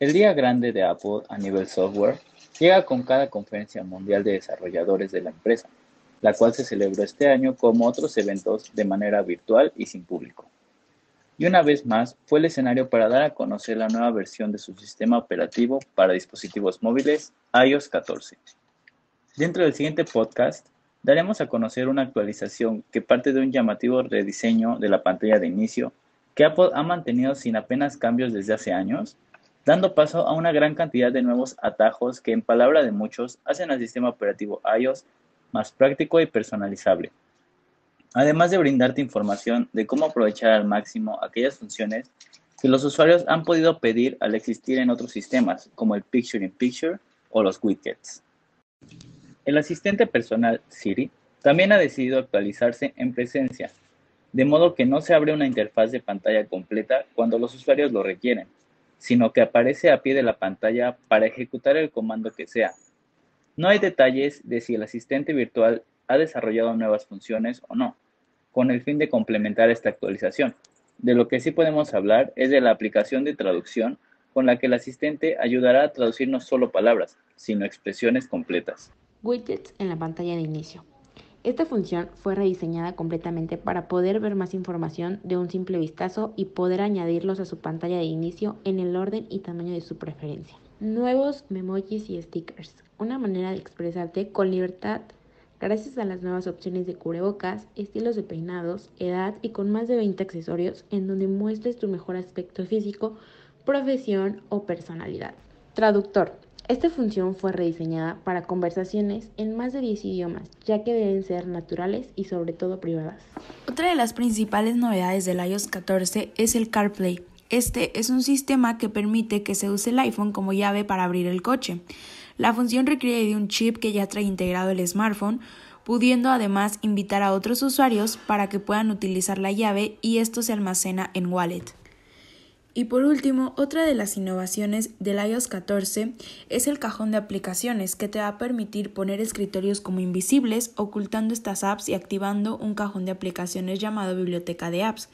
El día grande de Apple a nivel software llega con cada conferencia mundial de desarrolladores de la empresa, la cual se celebró este año como otros eventos de manera virtual y sin público. Y una vez más fue el escenario para dar a conocer la nueva versión de su sistema operativo para dispositivos móviles iOS 14. Dentro del siguiente podcast daremos a conocer una actualización que parte de un llamativo rediseño de la pantalla de inicio que Apple ha mantenido sin apenas cambios desde hace años dando paso a una gran cantidad de nuevos atajos que en palabra de muchos hacen al sistema operativo iOS más práctico y personalizable. Además de brindarte información de cómo aprovechar al máximo aquellas funciones que los usuarios han podido pedir al existir en otros sistemas, como el Picture in Picture o los widgets. El asistente personal Siri también ha decidido actualizarse en presencia, de modo que no se abre una interfaz de pantalla completa cuando los usuarios lo requieren, sino que aparece a pie de la pantalla para ejecutar el comando que sea. No hay detalles de si el asistente virtual ha desarrollado nuevas funciones o no, con el fin de complementar esta actualización. De lo que sí podemos hablar es de la aplicación de traducción con la que el asistente ayudará a traducir no solo palabras, sino expresiones completas. Widgets en la pantalla de inicio. Esta función fue rediseñada completamente para poder ver más información de un simple vistazo y poder añadirlos a su pantalla de inicio en el orden y tamaño de su preferencia. Nuevos memojis y stickers, una manera de expresarte con libertad gracias a las nuevas opciones de cubrebocas, estilos de peinados, edad y con más de 20 accesorios en donde muestres tu mejor aspecto físico, profesión o personalidad. Traductor. Esta función fue rediseñada para conversaciones en más de 10 idiomas, ya que deben ser naturales y sobre todo privadas. Otra de las principales novedades del iOS 14 es el CarPlay. Este es un sistema que permite que se use el iPhone como llave para abrir el coche. La función requiere de un chip que ya trae integrado el smartphone, pudiendo además invitar a otros usuarios para que puedan utilizar la llave y esto se almacena en Wallet. Y por último, otra de las innovaciones del iOS 14 es el cajón de aplicaciones que te va a permitir poner escritorios como invisibles, ocultando estas apps y activando un cajón de aplicaciones llamado biblioteca de apps.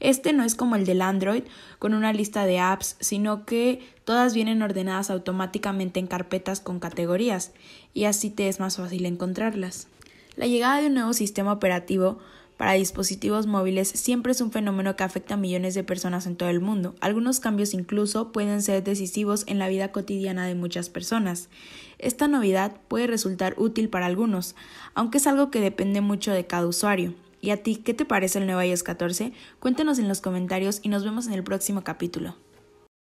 Este no es como el del Android con una lista de apps, sino que todas vienen ordenadas automáticamente en carpetas con categorías y así te es más fácil encontrarlas. La llegada de un nuevo sistema operativo para dispositivos móviles siempre es un fenómeno que afecta a millones de personas en todo el mundo. Algunos cambios incluso pueden ser decisivos en la vida cotidiana de muchas personas. Esta novedad puede resultar útil para algunos, aunque es algo que depende mucho de cada usuario. ¿Y a ti qué te parece el nuevo iOS 14? Cuéntanos en los comentarios y nos vemos en el próximo capítulo.